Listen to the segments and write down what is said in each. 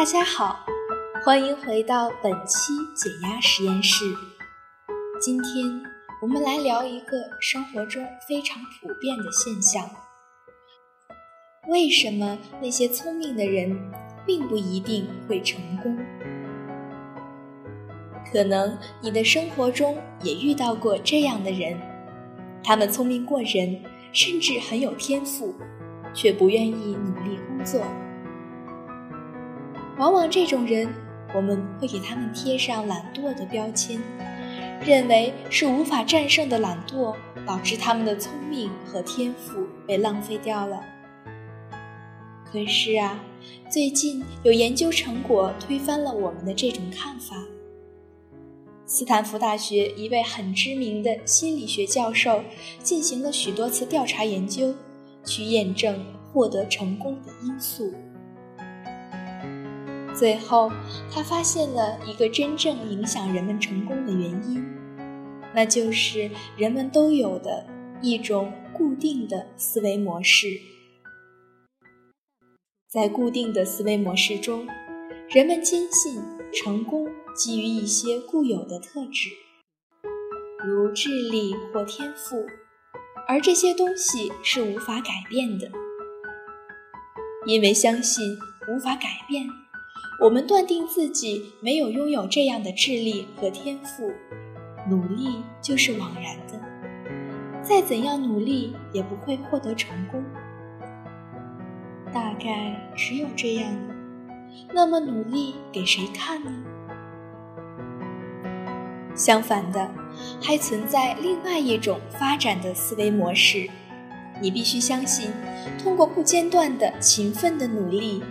大家好，欢迎回到本期减压实验室。今天我们来聊一个生活中非常普遍的现象：为什么那些聪明的人并不一定会成功？可能你的生活中也遇到过这样的人，他们聪明过人，甚至很有天赋，却不愿意努力工作。往往这种人，我们会给他们贴上懒惰的标签，认为是无法战胜的懒惰导致他们的聪明和天赋被浪费掉了。可是啊，最近有研究成果推翻了我们的这种看法。斯坦福大学一位很知名的心理学教授进行了许多次调查研究，去验证获得成功的因素。最后，他发现了一个真正影响人们成功的原因，那就是人们都有的一种固定的思维模式。在固定的思维模式中，人们坚信成功基于一些固有的特质，如智力或天赋，而这些东西是无法改变的。因为相信无法改变。我们断定自己没有拥有这样的智力和天赋，努力就是枉然的，再怎样努力也不会获得成功。大概只有这样了，那么努力给谁看呢？相反的，还存在另外一种发展的思维模式，你必须相信，通过不间断的勤奋的努力。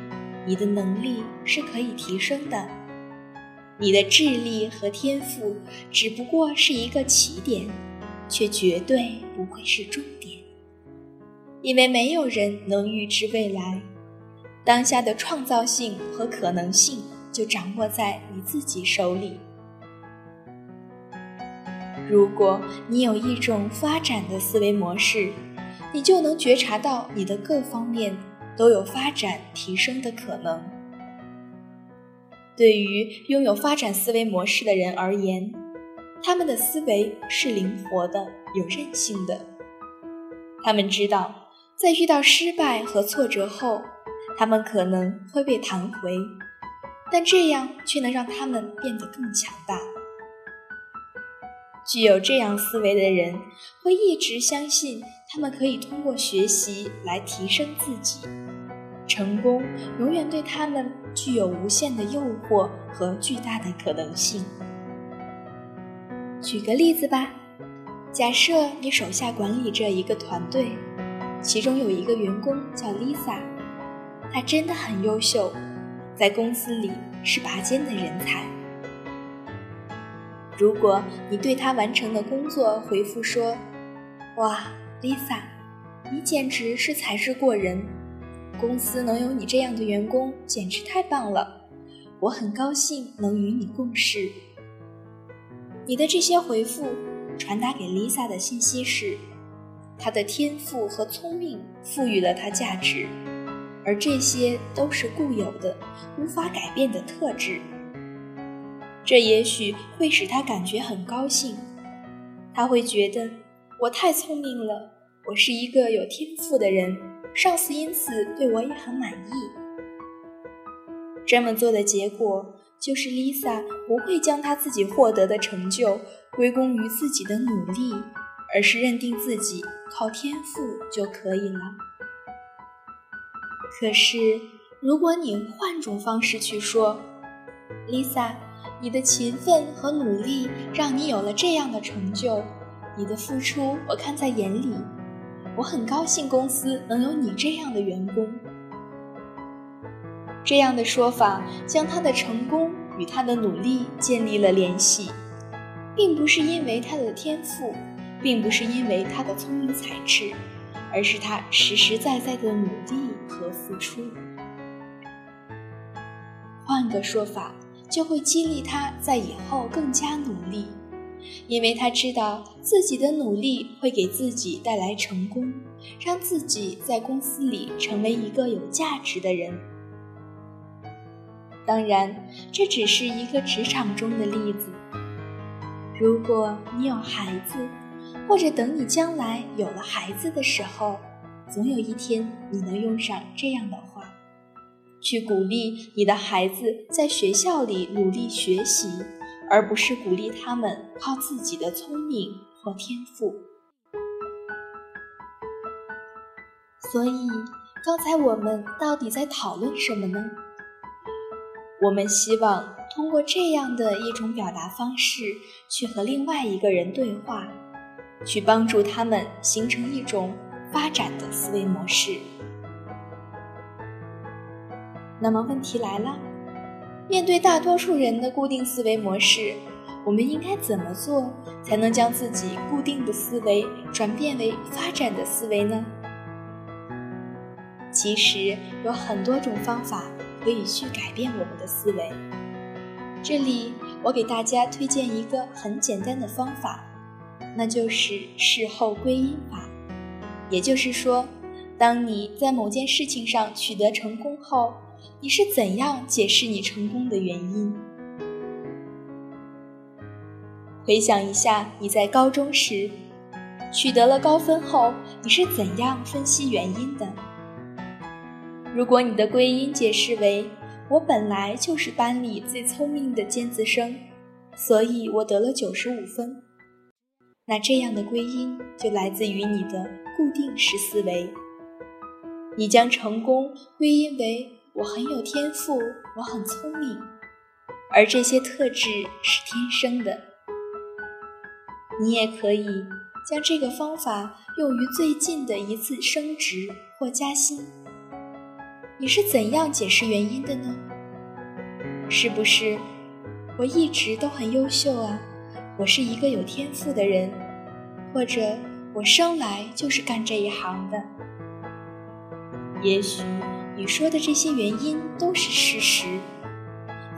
你的能力是可以提升的，你的智力和天赋只不过是一个起点，却绝对不会是终点，因为没有人能预知未来，当下的创造性和可能性就掌握在你自己手里。如果你有一种发展的思维模式，你就能觉察到你的各方面。都有发展提升的可能。对于拥有发展思维模式的人而言，他们的思维是灵活的、有韧性的。他们知道，在遇到失败和挫折后，他们可能会被弹回，但这样却能让他们变得更强大。具有这样思维的人，会一直相信他们可以通过学习来提升自己。成功永远对他们具有无限的诱惑和巨大的可能性。举个例子吧，假设你手下管理着一个团队，其中有一个员工叫 Lisa，她真的很优秀，在公司里是拔尖的人才。如果你对她完成的工作回复说：“哇，Lisa，你简直是才智过人。”公司能有你这样的员工，简直太棒了！我很高兴能与你共事。你的这些回复传达给 Lisa 的信息是：她的天赋和聪明赋予了她价值，而这些都是固有的、无法改变的特质。这也许会使她感觉很高兴，她会觉得我太聪明了，我是一个有天赋的人。上司因此对我也很满意。这么做的结果就是 Lisa 不会将她自己获得的成就归功于自己的努力，而是认定自己靠天赋就可以了。可是，如果你换种方式去说，Lisa，你的勤奋和努力让你有了这样的成就，你的付出我看在眼里。我很高兴公司能有你这样的员工。这样的说法将他的成功与他的努力建立了联系，并不是因为他的天赋，并不是因为他的聪明才智，而是他实实在在的努力和付出。换个说法，就会激励他在以后更加努力。因为他知道自己的努力会给自己带来成功，让自己在公司里成为一个有价值的人。当然，这只是一个职场中的例子。如果你有孩子，或者等你将来有了孩子的时候，总有一天你能用上这样的话，去鼓励你的孩子在学校里努力学习，而不是鼓励他们靠自己的聪明或天赋。所以，刚才我们到底在讨论什么呢？我们希望通过这样的一种表达方式，去和另外一个人对话，去帮助他们形成一种发展的思维模式。那么问题来了，面对大多数人的固定思维模式，我们应该怎么做才能将自己固定的思维转变为发展的思维呢？其实有很多种方法。可以去改变我们的思维。这里我给大家推荐一个很简单的方法，那就是事后归因法。也就是说，当你在某件事情上取得成功后，你是怎样解释你成功的原因？回想一下你在高中时取得了高分后，你是怎样分析原因的？如果你的归因解释为“我本来就是班里最聪明的尖子生，所以我得了九十五分”，那这样的归因就来自于你的固定式思维。你将成功归因为“我很有天赋，我很聪明”，而这些特质是天生的。你也可以将这个方法用于最近的一次升职或加薪。你是怎样解释原因的呢？是不是我一直都很优秀啊？我是一个有天赋的人，或者我生来就是干这一行的？也许你说的这些原因都是事实，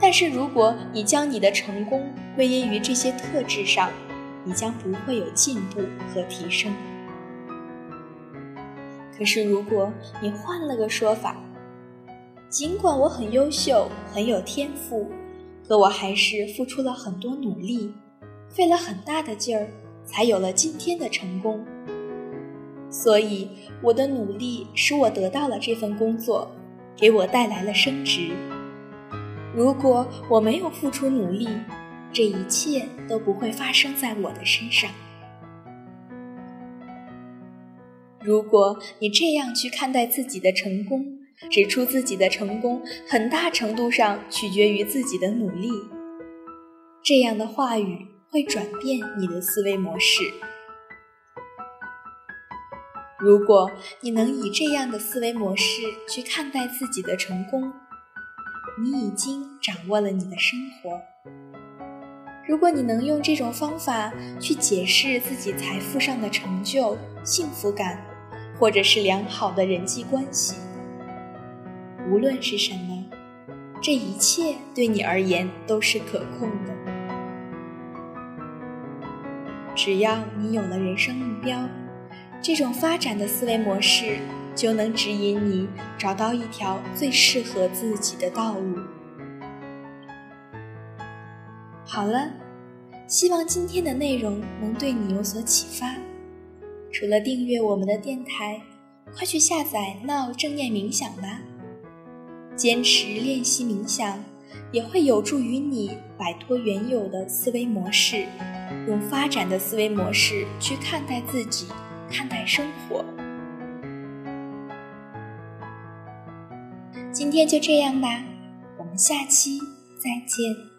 但是如果你将你的成功归因于这些特质上，你将不会有进步和提升。可是如果你换了个说法，尽管我很优秀，很有天赋，可我还是付出了很多努力，费了很大的劲儿，才有了今天的成功。所以，我的努力使我得到了这份工作，给我带来了升职。如果我没有付出努力，这一切都不会发生在我的身上。如果你这样去看待自己的成功，指出自己的成功很大程度上取决于自己的努力，这样的话语会转变你的思维模式。如果你能以这样的思维模式去看待自己的成功，你已经掌握了你的生活。如果你能用这种方法去解释自己财富上的成就、幸福感，或者是良好的人际关系。无论是什么，这一切对你而言都是可控的。只要你有了人生目标，这种发展的思维模式就能指引你找到一条最适合自己的道路。好了，希望今天的内容能对你有所启发。除了订阅我们的电台，快去下载闹正念冥想吧。坚持练习冥想，也会有助于你摆脱原有的思维模式，用发展的思维模式去看待自己，看待生活。今天就这样吧，我们下期再见。